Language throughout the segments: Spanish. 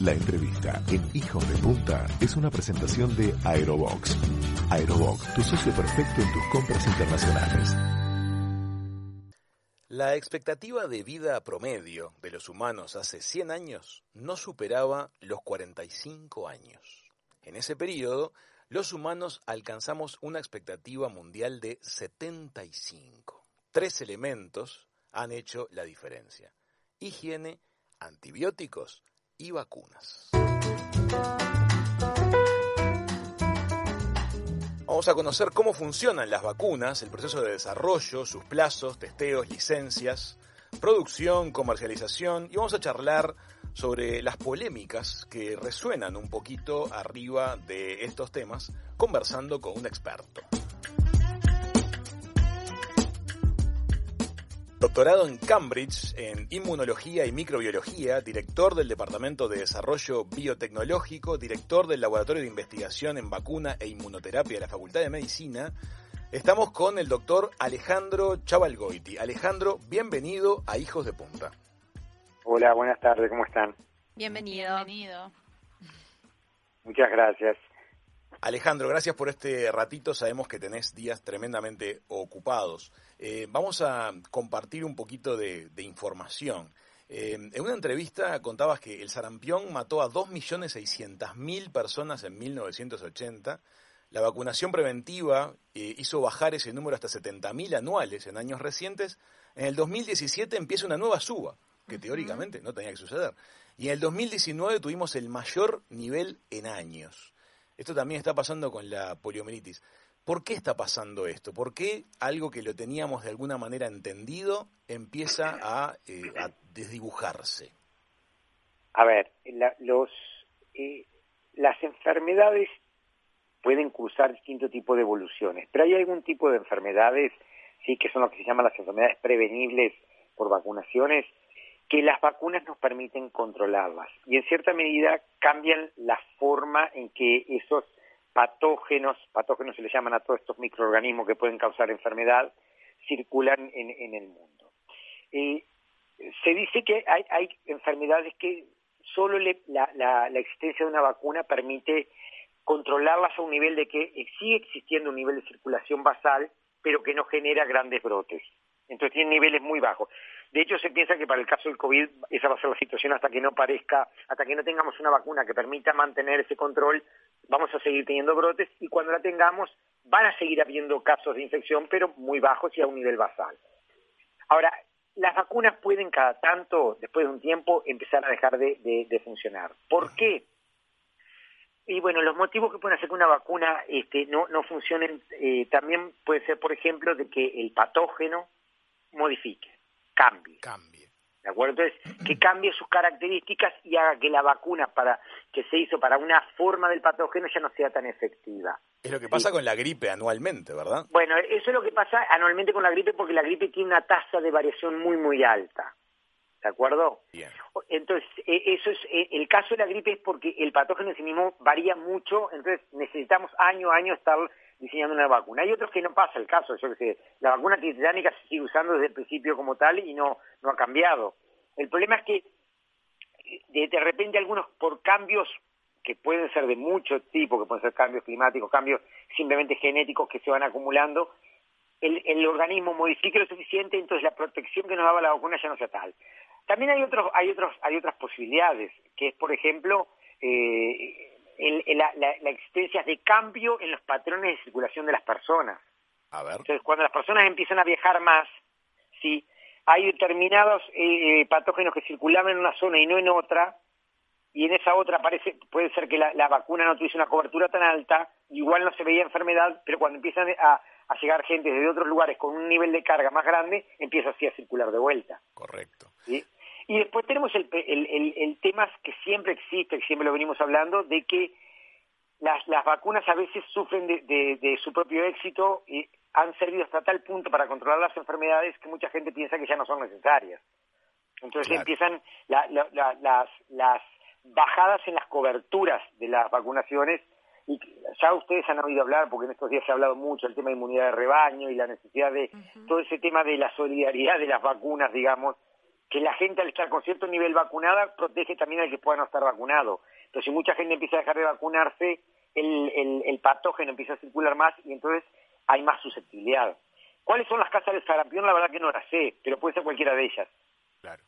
La entrevista en Hijos de Punta es una presentación de Aerobox. Aerobox, tu socio perfecto en tus compras internacionales. La expectativa de vida promedio de los humanos hace 100 años no superaba los 45 años. En ese periodo, los humanos alcanzamos una expectativa mundial de 75. Tres elementos han hecho la diferencia. Higiene, antibióticos y vacunas. Vamos a conocer cómo funcionan las vacunas, el proceso de desarrollo, sus plazos, testeos, licencias, producción, comercialización y vamos a charlar sobre las polémicas que resuenan un poquito arriba de estos temas, conversando con un experto. Doctorado en Cambridge en Inmunología y Microbiología, director del Departamento de Desarrollo Biotecnológico, director del Laboratorio de Investigación en Vacuna e Inmunoterapia de la Facultad de Medicina. Estamos con el doctor Alejandro Chavalgoiti. Alejandro, bienvenido a Hijos de Punta. Hola, buenas tardes, ¿cómo están? Bienvenido. Bienvenido. Muchas gracias. Alejandro, gracias por este ratito. Sabemos que tenés días tremendamente ocupados. Eh, vamos a compartir un poquito de, información. Eh, en una entrevista contabas que el sarampión mató a 2.600.000 personas en 1980. La vacunación preventiva eh, hizo bajar ese número hasta 70.000 anuales en años recientes. En el 2017 empieza una nueva suba, que teóricamente no tenía que suceder. Y en el 2019 tuvimos el mayor nivel en años. Esto también está pasando con la poliomielitis. ¿Por qué está pasando esto? ¿Por qué algo que lo teníamos de alguna manera entendido empieza a, eh, desdibujarse? A ver, los, eh, las enfermedades pueden cruzar distintos tipos de evoluciones, pero hay algún tipo de enfermedades, sí, que son lo que se llaman las enfermedades prevenibles por vacunaciones, que las vacunas nos permiten controlarlas y en cierta medida cambian la forma en que esos patógenos, patógenos se le llaman a todos estos microorganismos que pueden causar enfermedad, circulan en, el mundo. Eh, se dice que hay, enfermedades que solo la, la, existencia de una vacuna permite controlarlas a un nivel de que sigue existiendo un nivel de circulación basal, pero que no genera grandes brotes. Entonces tienen niveles muy bajos. De hecho, se piensa que para el caso del COVID esa va a ser la situación hasta que no parezca, hasta que no tengamos una vacuna que permita mantener ese control, vamos a seguir teniendo brotes y cuando la tengamos van a seguir habiendo casos de infección, pero muy bajos y a un nivel basal. Ahora, las vacunas pueden cada tanto, después de un tiempo, empezar a dejar de, funcionar. ¿Por qué? Y bueno, los motivos que pueden hacer que una vacuna este, no, no funcione eh, también puede ser, por ejemplo, de que el patógeno modifique cambie. Cambie. ¿De acuerdo? Entonces, que cambie sus características y haga que la vacuna para que se hizo para una forma del patógeno ya no sea tan efectiva. Es lo que pasa con la gripe anualmente, ¿verdad? Bueno, eso es lo que pasa anualmente con la gripe porque la gripe tiene una tasa de variación muy, muy alta. ¿De acuerdo? Bien. Entonces, e, eso es, e, el caso de la gripe es porque el patógeno en sí mismo varía mucho, entonces necesitamos año a año estar diseñando una vacuna. Hay otros que no pasa el caso, yo que sé, la vacuna titánica se sigue usando desde el principio como tal y no, no ha cambiado. El problema es que de, repente algunos por cambios que pueden ser de mucho tipo, que pueden ser cambios climáticos, cambios simplemente genéticos que se van acumulando, el, el organismo modifique lo suficiente, entonces la protección que nos daba la vacuna ya no sea tal. También hay otros, hay otros, hay otras posibilidades, que es por ejemplo eh, la, la, existencia de cambio en los patrones de circulación de las personas. A ver. Entonces, cuando las personas empiezan a viajar más, sí, hay determinados eh, patógenos que circulaban en una zona y no en otra, y en esa otra parece, puede ser que la, vacuna no tuviese una cobertura tan alta, igual no se veía enfermedad, pero cuando empiezan a, a llegar gente desde otros lugares con un nivel de carga más grande, empieza así a circular de vuelta. Correcto. ¿sí? Y después tenemos el, el, el, tema que siempre existe, que siempre lo venimos hablando, de que las, las vacunas a veces sufren de, de, su propio éxito y han servido hasta tal punto para controlar las enfermedades que mucha gente piensa que ya no son necesarias. Entonces empiezan las, las bajadas en las coberturas de las vacunaciones y ya ustedes han oído hablar, porque en estos días se ha hablado mucho, el tema de inmunidad de rebaño y la necesidad de todo ese tema de la solidaridad de las vacunas, digamos, que la gente al estar con cierto nivel vacunada protege también al que pueda no estar vacunado. Entonces, si mucha gente empieza a dejar de vacunarse, el, el, patógeno empieza a circular más y entonces hay más susceptibilidad. ¿Cuáles son las casas del sarampión? La verdad que no las sé, pero puede ser cualquiera de ellas. Claro.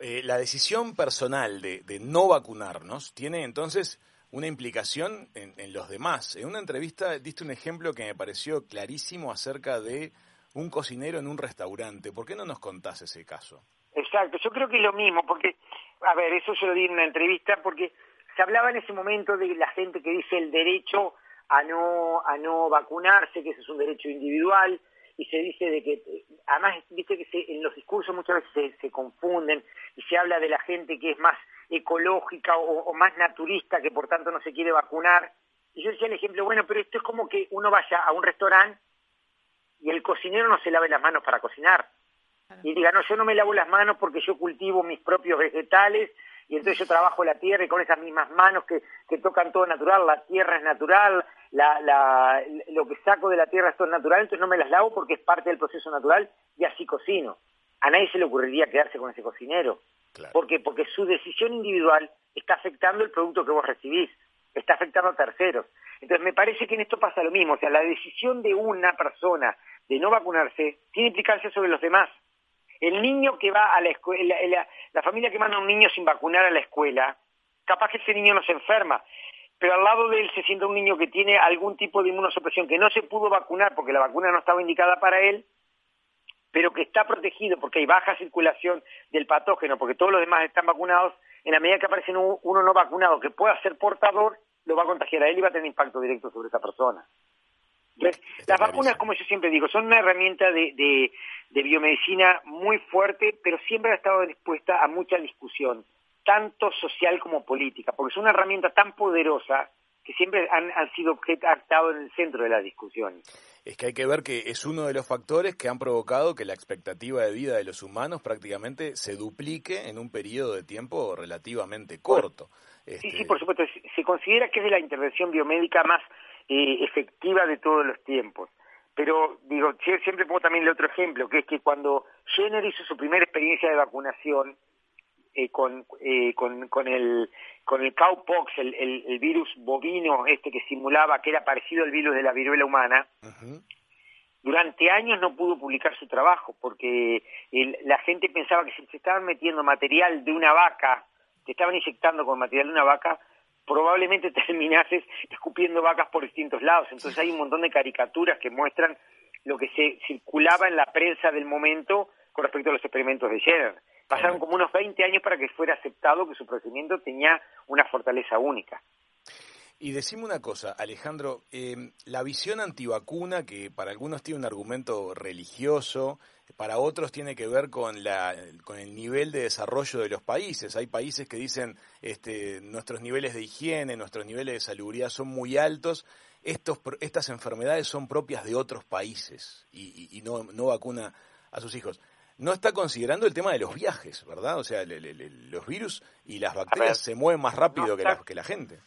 Eh, la decisión personal de, de, no vacunarnos tiene entonces una implicación en, en, los demás. En una entrevista diste un ejemplo que me pareció clarísimo acerca de un cocinero en un restaurante. ¿Por qué no nos contás ese caso? Exacto, yo creo que es lo mismo, porque, a ver, eso yo lo di en una entrevista, porque se hablaba en ese momento de la gente que dice el derecho a no, a no vacunarse, que ese es un derecho individual, y se dice de que, además, viste que en los discursos muchas veces se, confunden y se habla de la gente que es más ecológica o, más naturista, que por tanto no se quiere vacunar. Y yo decía el ejemplo, bueno, pero esto es como que uno vaya a un restaurante y el cocinero no se lave las manos para cocinar. Y diga, no, yo no me lavo las manos porque yo cultivo mis propios vegetales y entonces yo trabajo la tierra y con esas mismas manos que, que tocan todo natural, la tierra es natural, la, la, lo que saco de la tierra es todo natural, entonces no me las lavo porque es parte del proceso natural y así cocino. A nadie se le ocurriría quedarse con ese cocinero. ¿Por qué? Porque su decisión individual está afectando el producto que vos recibís, está afectando a terceros. Entonces me parece que en esto pasa lo mismo, o sea, la decisión de una persona de no vacunarse tiene implicancias sobre los demás. El niño que va a la escuela, la, familia que manda a un niño sin vacunar a la escuela, capaz que ese niño no se enferma, pero al lado de él se siente un niño que tiene algún tipo de inmunosupresión, que no se pudo vacunar porque la vacuna no estaba indicada para él, pero que está protegido porque hay baja circulación del patógeno, porque todos los demás están vacunados, en la medida que aparece uno no vacunado que pueda ser portador, lo va a contagiar a él y va a tener impacto directo sobre esa persona. Las vacunas, como yo siempre digo, son una herramienta de, de biomedicina muy fuerte, pero siempre ha estado dispuesta a mucha discusión, tanto social como política, porque es una herramienta tan poderosa que siempre han, sido objeto, ha estado en el centro de la discusión. Es que hay que ver que es uno de los factores que han provocado que la expectativa de vida de los humanos prácticamente se duplique en un periodo de tiempo relativamente corto. Sí, sí, este por supuesto. Se considera que es de la intervención biomédica más eh, efectiva de todos los tiempos. Pero digo, siempre pongo también el otro ejemplo, que es que cuando Jenner hizo su primera experiencia de vacunación eh, con, eh, con, con, el, con el cowpox, el, el, virus bovino este que simulaba que era parecido al virus de la viruela humana, durante años no pudo publicar su trabajo porque la gente pensaba que si se estaban metiendo material de una vaca, te estaban inyectando con material de una vaca, probablemente terminases escupiendo vacas por distintos lados. Entonces hay un montón de caricaturas que muestran lo que se circulaba en la prensa del momento con respecto a los experimentos de Jenner. Pasaron como unos 20 años para que fuera aceptado que su procedimiento tenía una fortaleza única. Y decime una cosa, Alejandro, eh, la visión antivacuna, que para algunos tiene un argumento religioso, para otros tiene que ver con, la, con el nivel de desarrollo de los países. Hay países que dicen este, nuestros niveles de higiene, nuestros niveles de salubridad son muy altos, estos, estas enfermedades son propias de otros países y, no, no vacuna a sus hijos no está considerando el tema de los viajes, ¿verdad? O sea, los virus y las bacterias se mueven más rápido que, la, que la gente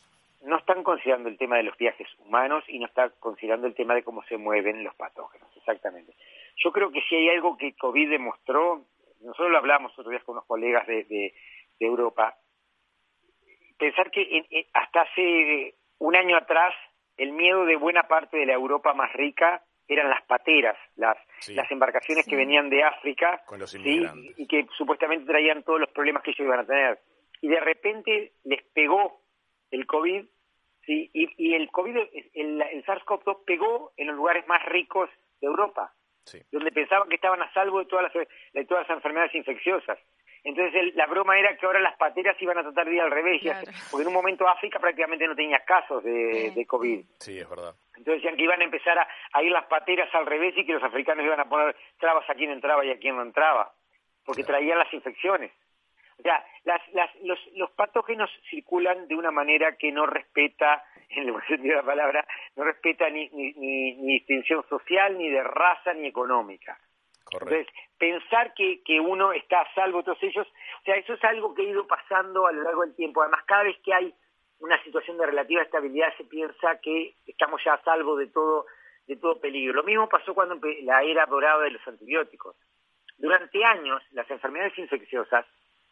no están considerando el tema de los viajes humanos y no están considerando el tema de cómo se mueven los patógenos, exactamente. Yo creo que si hay algo que COVID demostró, nosotros lo hablamos otro día con unos colegas de, de, Europa, pensar que hasta hace un año atrás el miedo de buena parte de la Europa más rica eran las pateras, las, las embarcaciones que venían de África y que supuestamente traían todos los problemas que ellos iban a tener. Y de repente les pegó el COVID, ¿sí? y, el COVID, el, el SARS-CoV-2 pegó en los lugares más ricos de Europa, donde pensaban que estaban a salvo de todas las, de todas las enfermedades infecciosas. Entonces la broma era que ahora las pateras iban a tratar de ir al revés, porque en un momento África prácticamente no tenía casos de, de, COVID. Sí, es verdad. Entonces decían que iban a empezar a, a, ir las pateras al revés y que los africanos iban a poner trabas a quien entraba y a quien no entraba, porque traían las infecciones. O sea, las, las, los, los patógenos circulan de una manera que no respeta, en el buen sentido de la palabra, no respeta ni, ni, ni, distinción social, ni de raza, ni económica. Entonces, pensar que, que uno está a salvo de todos ellos, o sea, eso es algo que ha ido pasando a lo largo del tiempo. Además, cada vez que hay una situación de relativa estabilidad, se piensa que estamos ya a salvo de todo, de todo peligro. Lo mismo pasó cuando la era dorada de los antibióticos. durante años las enfermedades infecciosas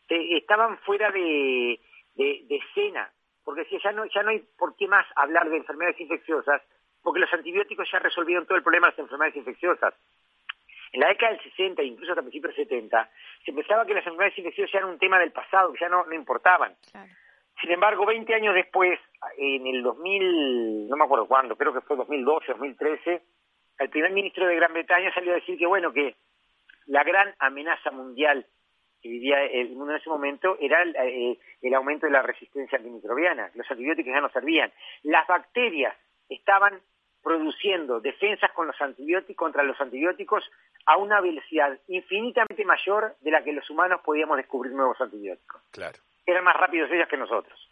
estaban fuera de, de, escena, porque ya no, ya no hay por qué más hablar de enfermedades infecciosas, porque los antibióticos ya resolvieron todo el problema de las enfermedades infecciosas. En la década del 60, incluso hasta principios del 70, se pensaba que las enfermedades infecciosas ya eran un tema del pasado, que ya no, no importaban. Sin embargo, 20 años después, en el 2000, no me acuerdo cuándo, creo que fue 2012, 2013, el primer ministro de Gran Bretaña salió a decir que, bueno, que la gran amenaza mundial que vivía el mundo en ese momento era el, eh, el aumento de la resistencia antimicrobiana. Los antibióticos ya no servían. Las bacterias estaban produciendo defensas con los antibióticos, contra los antibióticos a una velocidad infinitamente mayor de la que los humanos podíamos descubrir nuevos antibióticos. Claro. Eran más rápidos ellas que nosotros.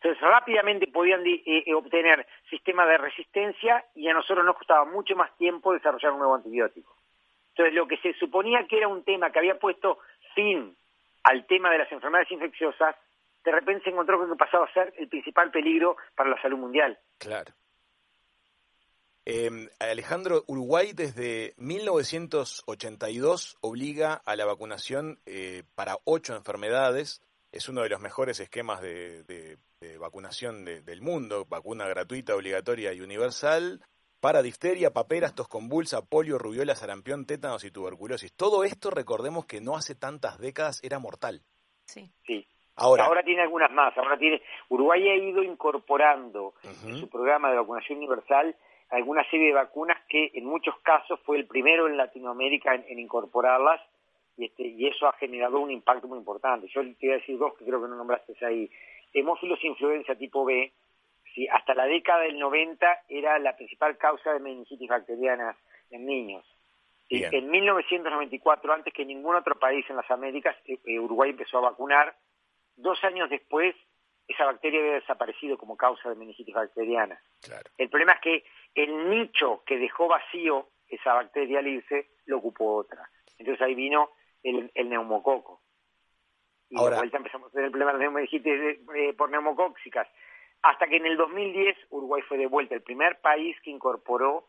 Entonces rápidamente podían eh, eh, obtener sistemas de resistencia y a nosotros nos costaba mucho más tiempo desarrollar un nuevo antibiótico. Entonces lo que se suponía que era un tema que había puesto fin al tema de las enfermedades infecciosas, de repente se encontró que pasaba a ser el principal peligro para la salud mundial. Claro. Eh, Alejandro, Uruguay desde 1982 obliga a la vacunación eh, para ocho enfermedades. Es uno de los mejores esquemas de, vacunación del mundo, vacuna gratuita, obligatoria y universal para difteria, paperas, tos convulsa, polio, rubiola, sarampión, tétanos y tuberculosis. Todo esto, recordemos que no hace tantas décadas era mortal. Sí. Sí. Ahora, ahora tiene algunas más. Ahora tiene Uruguay ha ido incorporando en su programa de vacunación universal alguna serie de vacunas que en muchos casos fue el primero en Latinoamérica en, incorporarlas y, este, y eso ha generado un impacto muy importante. Yo te voy a decir dos que creo que no nombraste ahí. Hemófilos influenza tipo B, hasta la década del 90 era la principal causa de meningitis bacteriana en niños. Y en 1994, antes que ningún otro país en las Américas, eh, eh, Uruguay empezó a vacunar. Dos años después, esa bacteria había desaparecido como causa de meningitis bacteriana. El problema es que el nicho que dejó vacío esa bacteria al irse, lo ocupó otra. Entonces ahí vino el, neumococo. Y Ahora, de vuelta empezamos a tener el problema de meningitis eh, por neumocóxicas hasta que en el 2010 Uruguay fue de vuelta el primer país que incorporó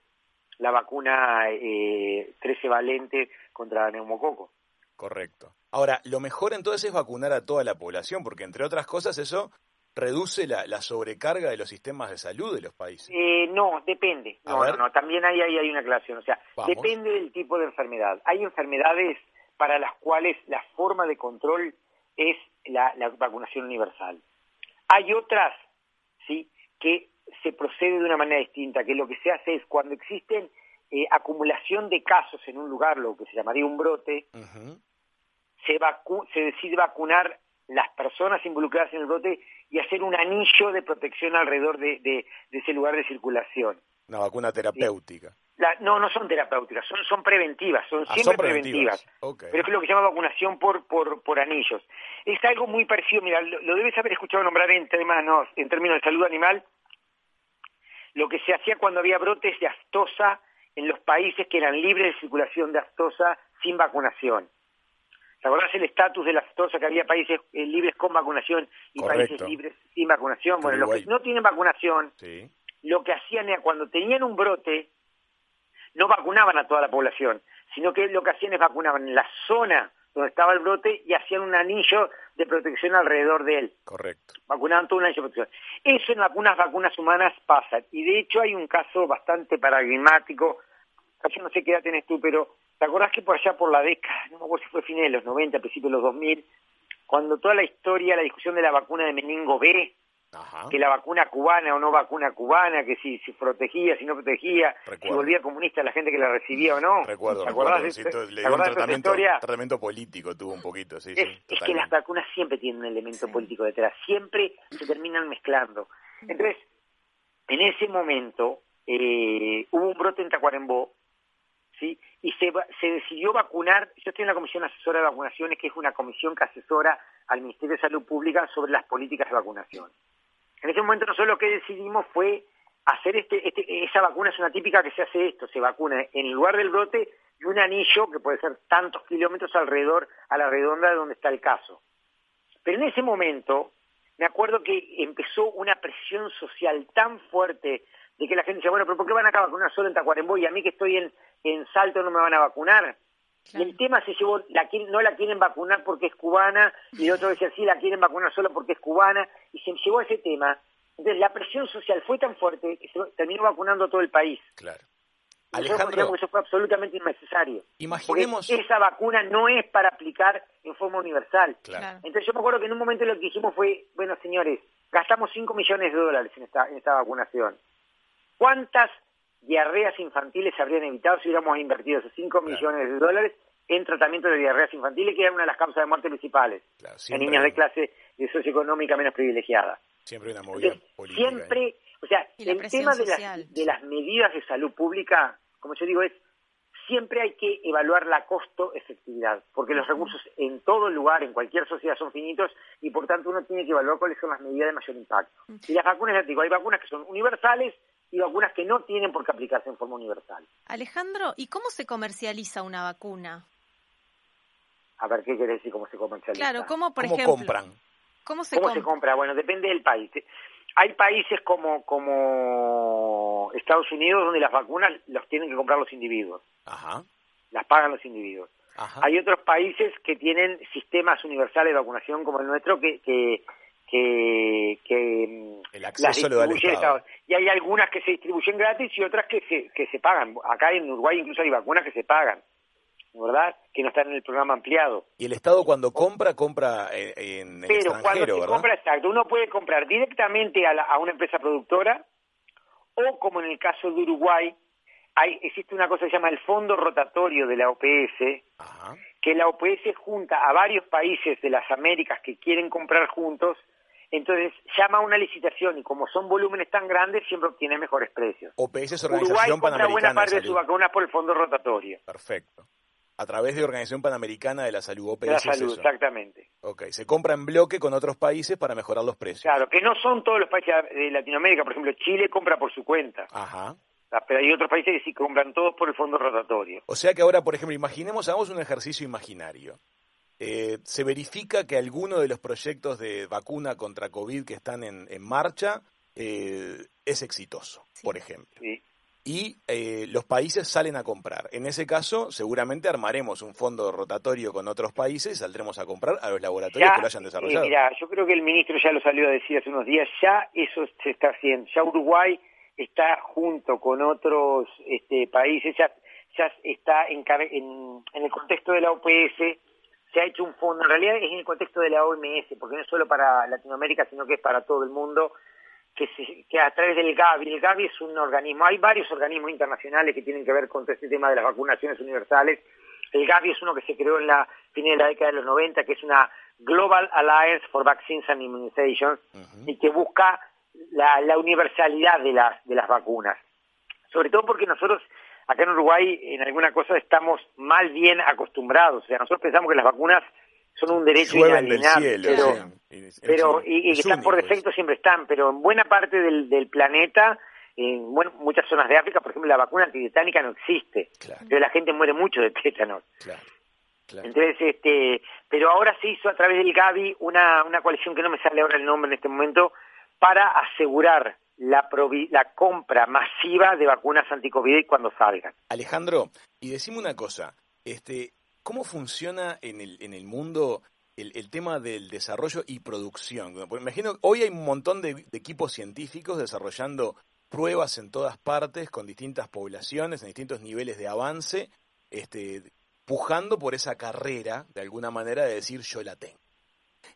la vacuna eh, 13 valente contra neumococo. Correcto. Ahora, lo mejor entonces es vacunar a toda la población, porque entre otras cosas eso reduce la, sobrecarga de los sistemas de salud de los países. Eh, no, depende. No, no, no, también ahí, hay una aclaración. O sea, depende del tipo de enfermedad. Hay enfermedades para las cuales la forma de control es la vacunación universal. Hay otras que se procede de una manera distinta, que lo que se hace es cuando existen eh, acumulación de casos en un lugar, lo que se llamaría un brote, se, se decide vacunar las personas involucradas en el brote y hacer un anillo de protección alrededor de, ese lugar de circulación. Una vacuna terapéutica. No, no son terapéuticas, son, son preventivas, son ah, siempre preventivas. Pero es lo que se llama vacunación por, por, por anillos. Es algo muy parecido, mira, lo, debes haber escuchado nombrar en, términos, en términos de salud animal, lo que se hacía cuando había brotes de aftosa en los países que eran libres de circulación de aftosa sin vacunación. ¿Te acordás el estatus de la aftosa que había países eh, libres con vacunación y países libres sin vacunación? Bueno, los que no tienen vacunación, lo que hacían era cuando tenían un brote, no vacunaban a toda la población, sino que lo que hacían es vacunaban en la zona donde estaba el brote y hacían un anillo de protección alrededor de él. Correcto. Vacunaban todo un anillo de protección. Eso en algunas vacunas humanas pasa. Y de hecho hay un caso bastante paradigmático. Yo no sé qué edad tenés tú, pero ¿te acordás que por allá por la década, no me acuerdo si fue fines de los 90, principios de los 2000, cuando toda la historia, la discusión de la vacuna de meningo B, que la vacuna cubana o no vacuna cubana, que si, si protegía, si no protegía, si volvía comunista la gente que la recibía o no. Recuerdo, recuerdo. de, tratamiento, tratamiento, político tuvo un poquito, sí, es, es que las vacunas siempre tienen un elemento político detrás, siempre se terminan mezclando. Entonces, en ese momento eh, hubo un brote en Tacuarembó, ¿sí? y se, se decidió vacunar, yo estoy en la Comisión Asesora de Vacunaciones, que es una comisión que asesora al Ministerio de Salud Pública sobre las políticas de vacunación. En ese momento nosotros lo que decidimos fue hacer este, este, esa vacuna es una típica que se hace esto, se vacuna en lugar del brote y un anillo que puede ser tantos kilómetros alrededor, a la redonda de donde está el caso. Pero en ese momento, me acuerdo que empezó una presión social tan fuerte de que la gente decía, bueno, pero ¿por qué van a vacunar solo en Tacuarembó y a mí que estoy en, en Salto no me van a vacunar? Y el tema se llevó, la, no la quieren vacunar porque es cubana, y el otro decía, sí, la quieren vacunar solo porque es cubana, y se llevó ese tema. Entonces la presión social fue tan fuerte que se terminó vacunando todo el país. Claro. Alejandro, eso fue absolutamente innecesario. Imaginemos... Porque esa vacuna no es para aplicar en forma universal. Entonces yo me acuerdo que en un momento lo que dijimos fue, bueno señores, gastamos 5 millones de dólares en esta, en esta vacunación. ¿Cuántas diarreas infantiles se habrían evitado si hubiéramos invertido esos 5 millones de dólares en tratamiento de diarreas infantiles, que era una de las causas de muerte principales en niñas de clase socioeconómica menos privilegiada? Siempre una movida política. Siempre, o sea, el tema de las, de las medidas de salud pública, como yo digo, es siempre hay que evaluar la costo-efectividad, porque los recursos en todo lugar, en cualquier sociedad, son finitos y por tanto uno tiene que evaluar cuáles son las medidas de mayor impacto. Y las vacunas, ya digo, hay vacunas que son universales y vacunas que no tienen por qué aplicarse en forma universal. Alejandro, ¿y cómo se comercializa una vacuna? A ver, ¿qué quiere decir cómo se comercializa? Claro, ¿cómo, por ¿Cómo ejemplo? compran? ¿Cómo se, ¿Cómo se compra? Bueno, depende del país. Hay países como, como Estados Unidos donde las vacunas las tienen que comprar los individuos. Ajá. Las pagan los individuos. Ajá. Hay otros países que tienen sistemas universales de vacunación como el nuestro que, que, que, que el acceso lo da el Estado. Y hay algunas que se distribuyen gratis y otras que se, que se pagan. Acá en Uruguay incluso hay vacunas que se pagan. ¿verdad? Que no están en el programa ampliado. Y el Estado cuando compra, compra en, en Pero cuando se ¿verdad? compra, exacto, uno puede comprar directamente a, la, a, una empresa productora o, como en el caso de Uruguay, hay, existe una cosa que se llama el Fondo Rotatorio de la OPS, Ajá. que la OPS junta a varios países de las Américas que quieren comprar juntos, entonces llama a una licitación y como son volúmenes tan grandes, siempre obtiene mejores precios. OPS es Organización Uruguay compra buena parte de, de sus vacunas por el Fondo Rotatorio. Perfecto a través de Organización Panamericana de la Salud, OPS. De la salud, exactamente. Ok, se compra en bloque con otros países para mejorar los precios. Claro, que no son todos los países de Latinoamérica, por ejemplo, Chile compra por su cuenta. Ajá. Pero hay otros países que sí compran todos por el fondo rotatorio. O sea que ahora, por ejemplo, imaginemos, hagamos un ejercicio imaginario. Eh, se verifica que alguno de los proyectos de vacuna contra COVID que están en, en marcha eh, es exitoso, Sí. por ejemplo. Sí. y eh, los países salen a comprar. En ese caso, seguramente armaremos un fondo rotatorio con otros países y saldremos a comprar a los laboratorios Ya, que lo hayan eh, desarrollado. mira, yo creo que el ministro ya lo salió a decir hace unos días, ya eso se está haciendo. Ya Uruguay está junto con otros este, países, ya, ya está en, en el contexto de la OPS, se ha hecho un fondo, en realidad es en el contexto de la OMS, porque no es solo para Latinoamérica, sino que es para todo el mundo, que, se- que a través del Gavi, el Gavi es un organismo, hay varios organismos internacionales que tienen que ver con todo este tema de las vacunaciones universales, el Gavi es uno que se creó en la fin de la década de los 90, que es una Global Alliance for Vaccines and Immunizations, y que busca la, la universalidad de las, de las vacunas. Sobre todo porque nosotros acá en Uruguay en alguna cosa estamos mal bien acostumbrados. O sea, nosotros pensamos que las vacunas son un derecho inalienable, pero, es- pero es- y, y es están por defecto siempre están, pero en buena parte del, del planeta, en bueno, muchas zonas de África, por ejemplo, la vacuna antitetánica no existe. Claro, Pero la gente muere mucho de tétanos. claro, claro. Entonces, este, pero ahora se hizo a través del Gavi una, una coalición que no me sale ahora el nombre en este momento para asegurar la, provi- la compra masiva de vacunas anticovid cuando salgan. Alejandro, y decime una cosa, este, ¿cómo funciona en el, en el mundo el, tema del desarrollo y producción? Porque imagino, hoy hay un montón de, de equipos científicos desarrollando pruebas en todas partes, con distintas poblaciones, en distintos niveles de avance, este, pujando por esa carrera, de alguna manera, de decir yo la tengo.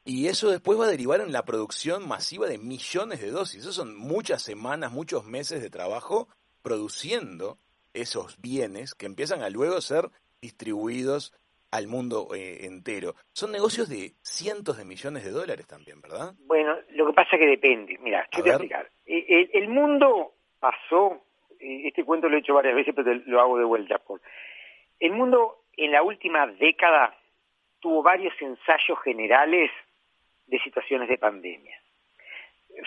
Y eso después va a derivar en la producción masiva de millones de dosis. Eso son muchas semanas, muchos meses de trabajo produciendo esos bienes que empiezan a luego ser distribuidos al mundo eh, entero. Son negocios de cientos de millones de dólares también, ¿verdad? Bueno, lo que pasa es que depende. Mira, A yo te voy a ver. explicar. Eh, eh, El, mundo pasó, este cuento lo he hecho varias veces, pero lo hago de vuelta. Por. El mundo en la última década tuvo varios ensayos generales de situaciones de pandemia.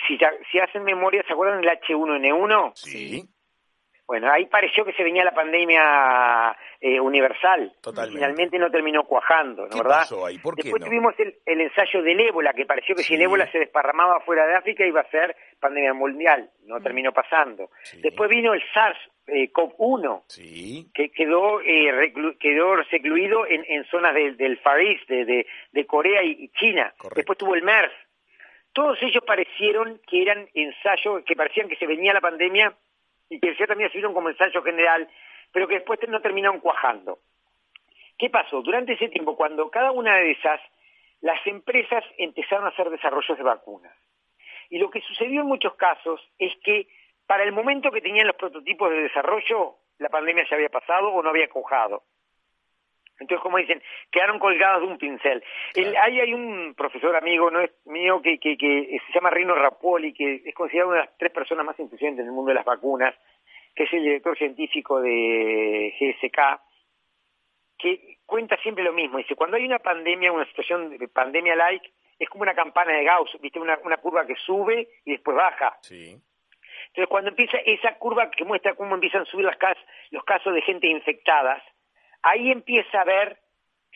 Si, ya- si hacen memoria, ¿se acuerdan del H1N1? Sí, Bueno, ahí pareció que se venía la pandemia eh, universal. Totalmente. Finalmente no terminó cuajando, ¿no ¿Qué verdad? pasó ahí? ¿Por qué Después no? tuvimos el, el ensayo del ébola, que pareció que Sí. si el ébola se desparramaba fuera de África iba a ser pandemia mundial. No terminó pasando. Sí. Después vino el SARS eh, COP1, Sí. que quedó eh, reclu- quedó recluido en, en zonas del, del Far East, de, de, de Corea y, y China. Correcto. Después tuvo el MERS. Todos ellos parecieron que eran ensayos, que parecían que se venía la pandemia y que ya también sirvieron como ensayo general, pero que después no terminaron cuajando. ¿Qué pasó? Durante ese tiempo, cuando cada una de esas, las empresas empezaron a hacer desarrollos de vacunas. Y lo que sucedió en muchos casos es que para el momento que tenían los prototipos de desarrollo, la pandemia ya había pasado o no había cojado. Entonces, como dicen, quedaron colgados de un pincel. El- ahí hay un profesor amigo no es mío que, que, que se llama Rino Rapoli, que es considerado una de las tres personas más influyentes en el mundo de las vacunas, que es el director científico de GSK, que cuenta siempre lo mismo. Dice, cuando hay una pandemia, una situación de pandemia-like, es como una campana de Gauss, ¿viste? Una, una curva que sube y después baja. Sí. Entonces, cuando empieza esa curva que muestra cómo empiezan a subir las cas- los casos de gente infectadas, ahí empieza a haber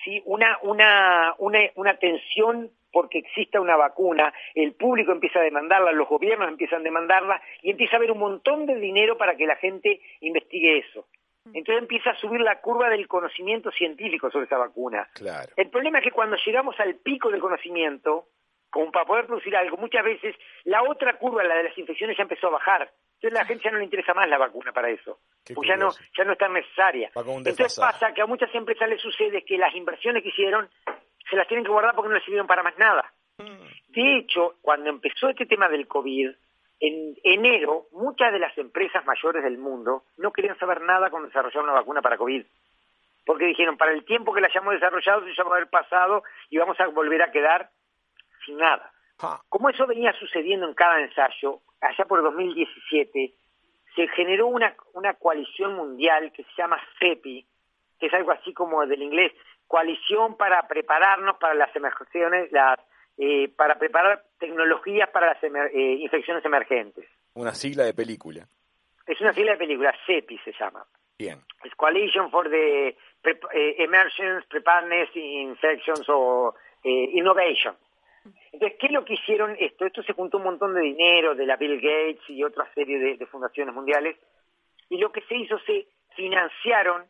¿sí? una, una, una, una tensión porque exista una vacuna, el público empieza a demandarla, los gobiernos empiezan a demandarla y empieza a haber un montón de dinero para que la gente investigue eso. Entonces empieza a subir la curva del conocimiento científico sobre esa vacuna. Claro. El problema es que cuando llegamos al pico del conocimiento, como para poder producir algo, muchas veces la otra curva, la de las infecciones, ya empezó a bajar. Entonces a la gente ya no le interesa más la vacuna para eso. Qué Pues ya no, ya no es tan necesaria. Entonces pasa que a muchas empresas les sucede que las inversiones que hicieron se las tienen que guardar porque no les sirvieron para más nada. De hecho, cuando empezó este tema del COVID, en enero, muchas de las empresas mayores del mundo no querían saber nada con desarrollar una vacuna para COVID. Porque dijeron, para el tiempo que la hayamos desarrollado, se ya va a haber pasado y vamos a volver a quedar nada. Como eso venía sucediendo en cada ensayo, allá por 2017, se generó una, una coalición mundial que se llama CEPI, que es algo así como del inglés, coalición para prepararnos para las emergencias, las, eh, para preparar tecnologías para las emer- eh, infecciones emergentes. Una sigla de película. Es una sigla de película, CEPI se llama. Bien. Es Coalition for the Pre- eh, Emergence, Preparedness, Infections o eh, Innovation. Entonces, ¿qué es lo que hicieron esto? Esto se juntó un montón de dinero de la Bill Gates y otra serie de, de fundaciones mundiales y lo que se hizo, se financiaron,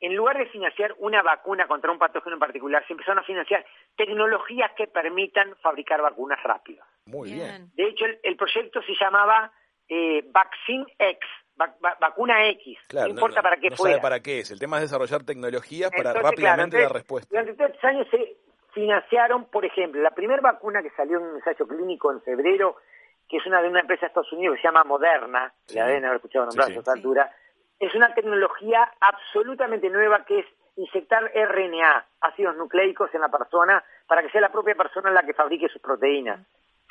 en lugar de financiar una vacuna contra un patógeno en particular, se empezaron a financiar tecnologías que permitan fabricar vacunas rápidas. Muy bien. De hecho, el, el proyecto se llamaba eh, Vaccine X, va- va- vacuna X, Claro, no importa para qué no fuera. sabe para qué es. El tema es desarrollar tecnologías para Entonces, rápidamente claro, dar respuesta. Durante todos estos años se financiaron, por ejemplo, la primera vacuna que salió en un ensayo clínico en febrero, que es una de una empresa de Estados Unidos que se llama Moderna, Sí. la deben haber escuchado nombrar Sí, sí. a esta altura, es una tecnología absolutamente nueva que es inyectar RNA, ácidos nucleicos en la persona, para que sea la propia persona la que fabrique sus proteínas,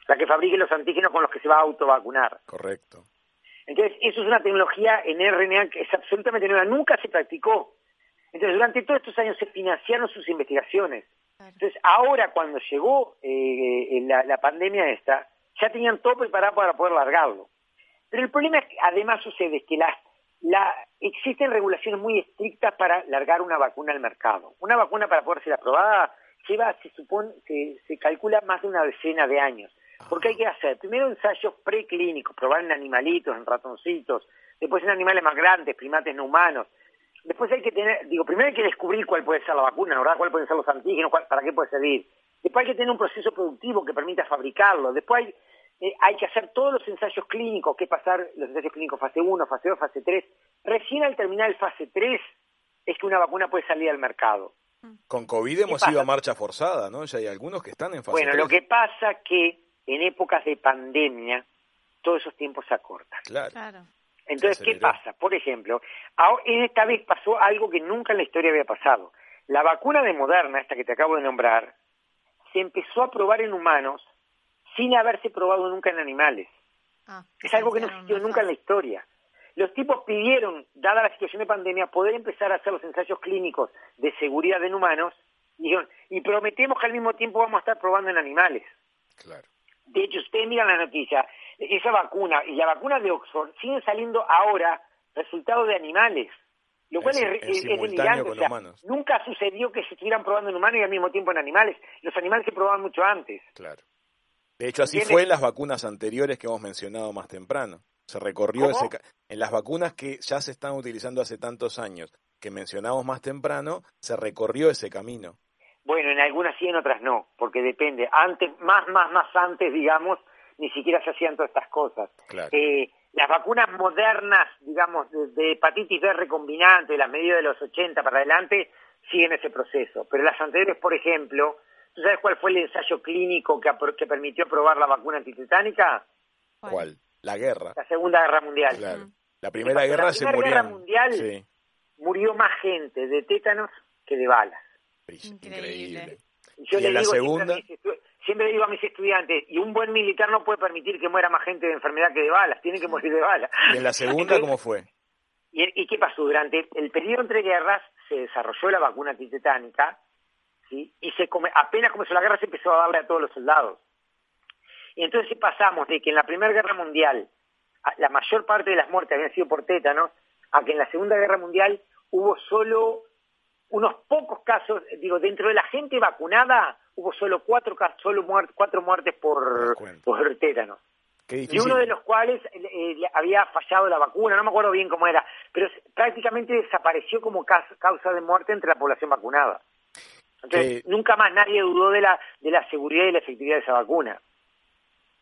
la que fabrique los antígenos con los que se va a autovacunar. Correcto. Entonces, eso es una tecnología en RNA que es absolutamente nueva, nunca se practicó. Entonces, durante todos estos años se financiaron sus investigaciones. Entonces, ahora cuando llegó eh, la, la pandemia esta, ya tenían todo preparado para poder largarlo. Pero el problema es que además sucede que las, la, existen regulaciones muy estrictas para largar una vacuna al mercado. Una vacuna para poder ser aprobada lleva, se supone, se, se calcula más de una decena de años. Porque hay que hacer primero ensayos preclínicos, probar en animalitos, en ratoncitos, después en animales más grandes, primates no humanos. Después hay que tener, digo, primero hay que descubrir cuál puede ser la vacuna, ¿verdad? ¿Cuál pueden ser los antígenos? cuál- ¿Para qué puede servir? Después hay que tener un proceso productivo que permita fabricarlo. Después hay, eh, hay que hacer todos los ensayos clínicos, que pasar los ensayos clínicos fase 1, fase 2, fase 3. Recién al terminar el fase 3 es que una vacuna puede salir al mercado. Con COVID hemos pasa? ido a marcha forzada, ¿no? Ya hay algunos que están en fase Bueno, lo 3. que pasa que en épocas de pandemia todos esos tiempos se acortan. Claro. Claro. Entonces, ¿qué pasa? Por ejemplo, en esta vez pasó algo que nunca en la historia había pasado. La vacuna de Moderna, esta que te acabo de nombrar, se empezó a probar en humanos sin haberse probado nunca en animales. Ah, Es algo que no existió nunca en la historia. Los tipos pidieron, dada la situación de pandemia, poder empezar a hacer los ensayos clínicos de seguridad en humanos y dijeron, y prometemos que al mismo tiempo vamos a estar probando en animales. Claro. De hecho, ustedes miran la noticia, esa vacuna y la vacuna de Oxford siguen saliendo ahora resultados de animales, lo cual es, es- es simultáneo delirante. o sea, nunca sucedió que se estuvieran probando en humanos y al mismo tiempo en animales. Los animales se probaban mucho antes. Claro. De hecho, así ¿Entiendes? fue en las vacunas anteriores que hemos mencionado más temprano. Se recorrió ese en las vacunas que ya se están utilizando hace tantos años, que mencionamos más temprano, se recorrió ese camino. Bueno, en algunas sí, en otras no, porque depende. Antes, más, más, más antes, digamos, ni siquiera se hacían todas estas cosas. Eh, las vacunas modernas, digamos, de, hepatitis B recombinante, las medidas de los 80 para adelante, siguen ese proceso. Pero las anteriores, por ejemplo, ¿tú sabes cuál fue el ensayo clínico que, que permitió probar la vacuna antitetánica? ¿Cuál? La guerra. La Segunda Guerra Mundial. Claro. La Primera Guerra se murió. La Guerra Mundial murió más gente de tétanos que de balas. Increíble. Yo le la digo segunda? Siempre, digo a mis estudiantes, y un buen militar no puede permitir que muera más gente de enfermedad que de balas, tiene que morir de balas. ¿Y en la segunda cómo fue? ¿Y, qué pasó? Durante el periodo entre guerras se desarrolló la vacuna antitetánica, ¿sí? y se apenas comenzó la guerra se empezó a darle a todos los soldados. Y entonces pasamos de que en la Primera Guerra Mundial la mayor parte de las muertes habían sido por tétanos, a que en la Segunda Guerra Mundial hubo solo unos pocos casos, digo, dentro de la gente vacunada hubo solo cuatro solo cuatro muertes por, por tétanos. Y uno de los cuales eh, había fallado la vacuna, no me acuerdo bien cómo era, pero prácticamente desapareció como causa de muerte entre la población vacunada. Entonces, nunca más nadie dudó de la, de la seguridad y la efectividad de esa vacuna.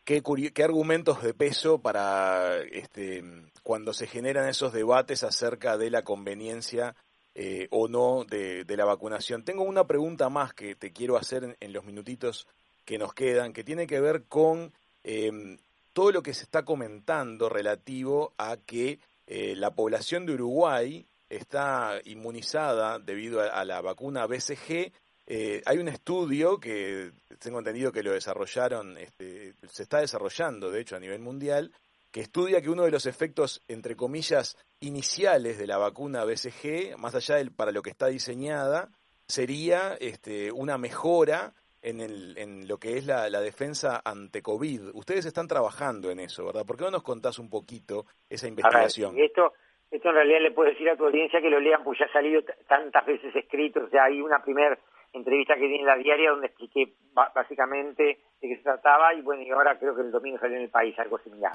Qué, qué argumentos de peso para este, cuando se generan esos debates acerca de la conveniencia eh, o no de, la vacunación. Tengo una pregunta más que te quiero hacer en, los minutitos que nos quedan, que tiene que ver con em, todo lo que se está comentando relativo a que eh, la población de Uruguay está inmunizada debido a la vacuna BCG eh, hay un estudio que tengo entendido que lo desarrollaron, este, se está desarrollando de hecho a nivel mundial, que estudia que uno de los efectos, entre comillas, iniciales de la vacuna BCG, más allá del para lo que está diseñada, sería este, una mejora en, el, en lo que es la, defensa ante COVID. Ustedes están trabajando en eso, ¿verdad? ¿Por qué no nos contás un poquito esa investigación? esto, esto en realidad le puedo decir a tu audiencia que lo lean, pues ya ha salido tantas veces escrito, o sea, hay una primera entrevista que di en la diaria donde expliqué básicamente de qué se trataba y bueno, y ahora creo que el domingo salió en el país algo similar.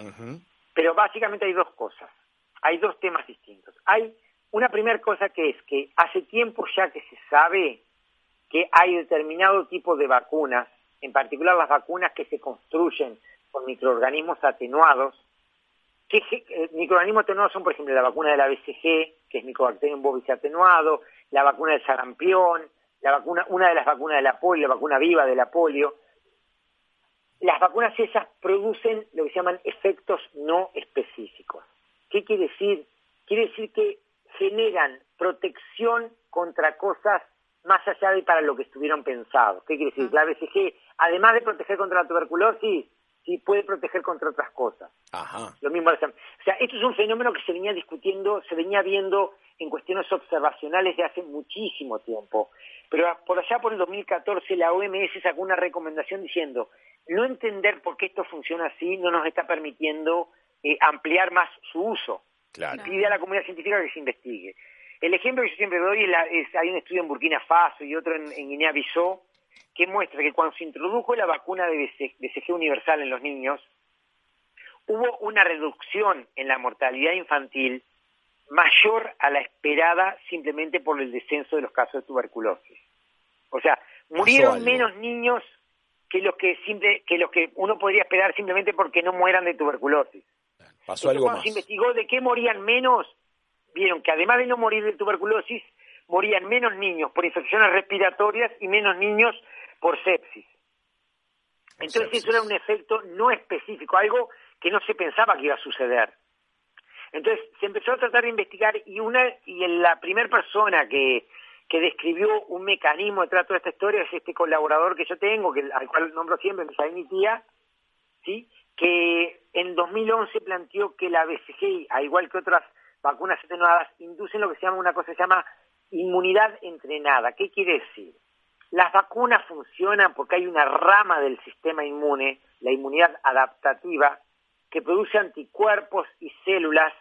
Pero básicamente hay dos cosas, hay dos temas distintos. Hay una primera cosa que es que hace tiempo ya que se sabe que hay determinado tipo de vacunas, en particular las vacunas que se construyen con microorganismos atenuados, que eh, microorganismos atenuados son, por ejemplo, la vacuna de la BCG, que es Mycobacterium bovis atenuado, la vacuna del sarampión, la vacuna, una de las vacunas de la polio, la vacuna viva de la polio, las vacunas esas producen lo que se llaman efectos no específicos. ¿Qué quiere decir? Quiere decir que generan protección contra cosas más allá de para lo que estuvieron pensados. ¿Qué quiere decir? La BCG, además de proteger contra la tuberculosis, sí puede proteger contra otras cosas. Ajá. Lo mismo, o sea, esto es un fenómeno que se venía discutiendo, se venía viendo en cuestiones observacionales de hace muchísimo tiempo. Pero por allá por el 2014 la OMS sacó una recomendación diciendo no entender por qué esto funciona así no nos está permitiendo eh, ampliar más su uso. Claro. Y pide a la comunidad científica que se investigue. El ejemplo que yo siempre doy es, hay un estudio en Burkina Faso y otro en, Guinea-Bissau que muestra que cuando se introdujo la vacuna de BCG universal en los niños, hubo una reducción en la mortalidad infantil mayor a la esperada simplemente por el descenso de los casos de tuberculosis. O sea, murieron menos niños que los que simple, que los que uno podría esperar simplemente porque no mueran de tuberculosis. Pasó algo cuando se investigó de qué morían menos, vieron que además de no morir de tuberculosis, morían menos niños por infecciones respiratorias y menos niños por sepsis. Entonces eso era un efecto no específico, algo que no se pensaba que iba a suceder. Entonces se empezó a tratar de investigar y una y la primera persona que, que describió un mecanismo de toda esta historia es este colaborador que yo tengo, que al cual nombro siempre, mi tía, ¿sí? que en 2011 planteó que la BCG, al igual que otras vacunas atenuadas, inducen lo que se llama una cosa que se llama inmunidad entrenada. ¿Qué quiere decir? Las vacunas funcionan porque hay una rama del sistema inmune, la inmunidad adaptativa, que produce anticuerpos y células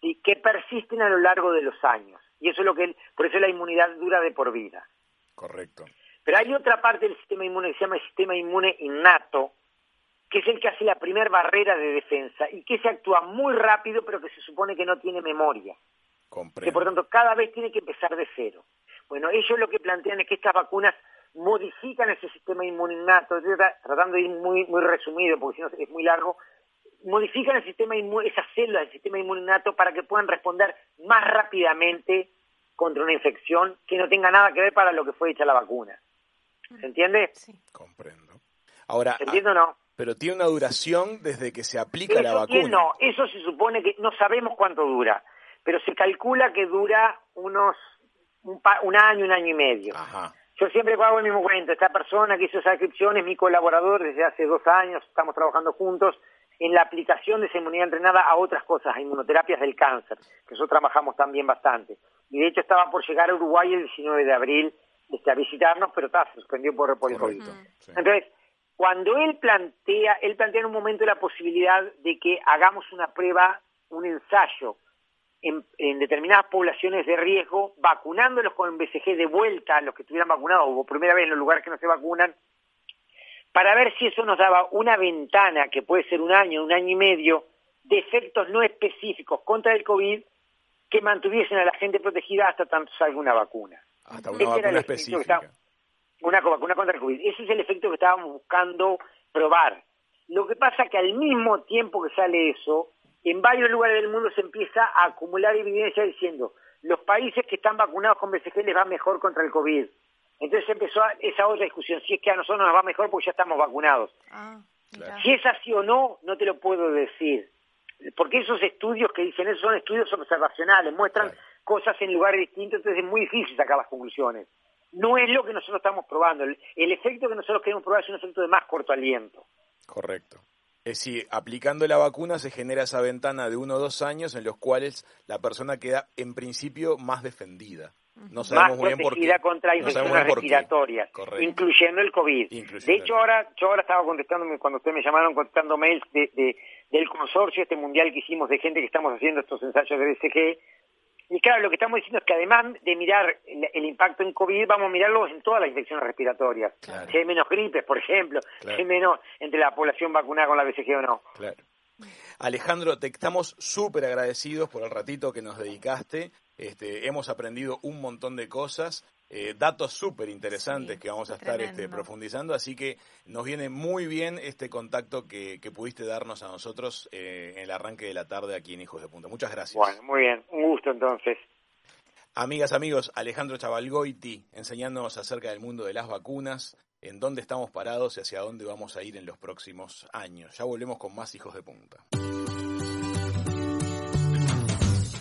y que persisten a lo largo de los años. Y eso es lo que, por eso la inmunidad dura de por vida. Correcto. Pero hay otra parte del sistema inmune que se llama el sistema inmune innato, que es el que hace la primera barrera de defensa y que se actúa muy rápido, pero que se supone que no tiene memoria. Que por tanto cada vez tiene que empezar de cero. Bueno, ellos lo que plantean es que estas vacunas modifican ese sistema inmuninato, tratando de ir muy, muy resumido, porque si no es muy largo, modifican el sistema esas células del sistema inmuninato para que puedan responder más rápidamente contra una infección que no tenga nada que ver para lo que fue hecha la vacuna. ¿Se entiende? Sí. Comprendo. Ahora, ¿Se entiende o no? Pero tiene una duración desde que se aplica la vacuna. no, eso se supone que no sabemos cuánto dura, pero se calcula que dura unos un, un año, un año y medio. Ajá. Yo siempre hago el mismo cuento. Esta persona que hizo esa descripción es mi colaborador desde hace dos años, estamos trabajando juntos en la aplicación de esa inmunidad entrenada a otras cosas, a inmunoterapias del cáncer, que eso trabajamos también bastante. Y de hecho estaba por llegar a Uruguay el 19 de abril este, a visitarnos, pero está, se suspendió por, por el COVID. Entonces, cuando él plantea, él plantea en un momento la posibilidad de que hagamos una prueba, un ensayo en, determinadas poblaciones de riesgo, vacunándolos con BCG de vuelta a los que estuvieran vacunados o primera vez en los lugares que no se vacunan, para ver si eso nos daba una ventana, que puede ser un año, un año y medio, de efectos no específicos contra el COVID que mantuviesen a la gente protegida hasta tanto salga una vacuna. Hasta una vacuna específica. una vacuna contra el COVID. Ese es el efecto que estábamos buscando probar. Lo que pasa que al mismo tiempo que sale eso, en varios lugares del mundo se empieza a acumular evidencia diciendo los países que están vacunados con BCG les va mejor contra el COVID. Entonces empezó esa otra discusión, si es que a nosotros nos va mejor porque ya estamos vacunados. Ah, si es así o no, no te lo puedo decir. Porque esos estudios que dicen eso son estudios observacionales, muestran cosas en lugares distintos, entonces es muy difícil sacar las conclusiones. No es lo que nosotros estamos probando. El, el efecto que nosotros queremos probar es un efecto de más corto aliento. Correcto. Es decir, aplicando la vacuna se genera esa ventana de uno o dos años en los cuales la persona queda en principio más defendida. No sabemos más protegida contra infecciones respiratorias, incluyendo el COVID. de hecho, ahora yo ahora estaba contestando, cuando ustedes me llamaron, contestando mails de, del consorcio este mundial que hicimos de gente que estamos haciendo estos ensayos de BCG, y claro, lo que estamos diciendo es que además de mirar el, impacto en COVID, vamos a mirarlo en todas las infecciones respiratorias. Si hay menos gripes, por ejemplo, si hay menos entre la población vacunada con la BCG o no. Claro. Alejandro, te estamos súper agradecidos por el ratito que nos dedicaste. Este, hemos aprendido un montón de cosas, eh, datos súper interesantes que vamos a estar este, profundizando, así que nos viene muy bien este contacto que, pudiste darnos a nosotros eh, en el arranque de la tarde aquí en Hijos de Punta. Muchas gracias. Bueno, muy bien, un gusto entonces. Amigas, amigos, Alejandro Chavalgoiti enseñándonos acerca del mundo de las vacunas, en dónde estamos parados y hacia dónde vamos a ir en los próximos años. Ya volvemos con más Hijos de Punta.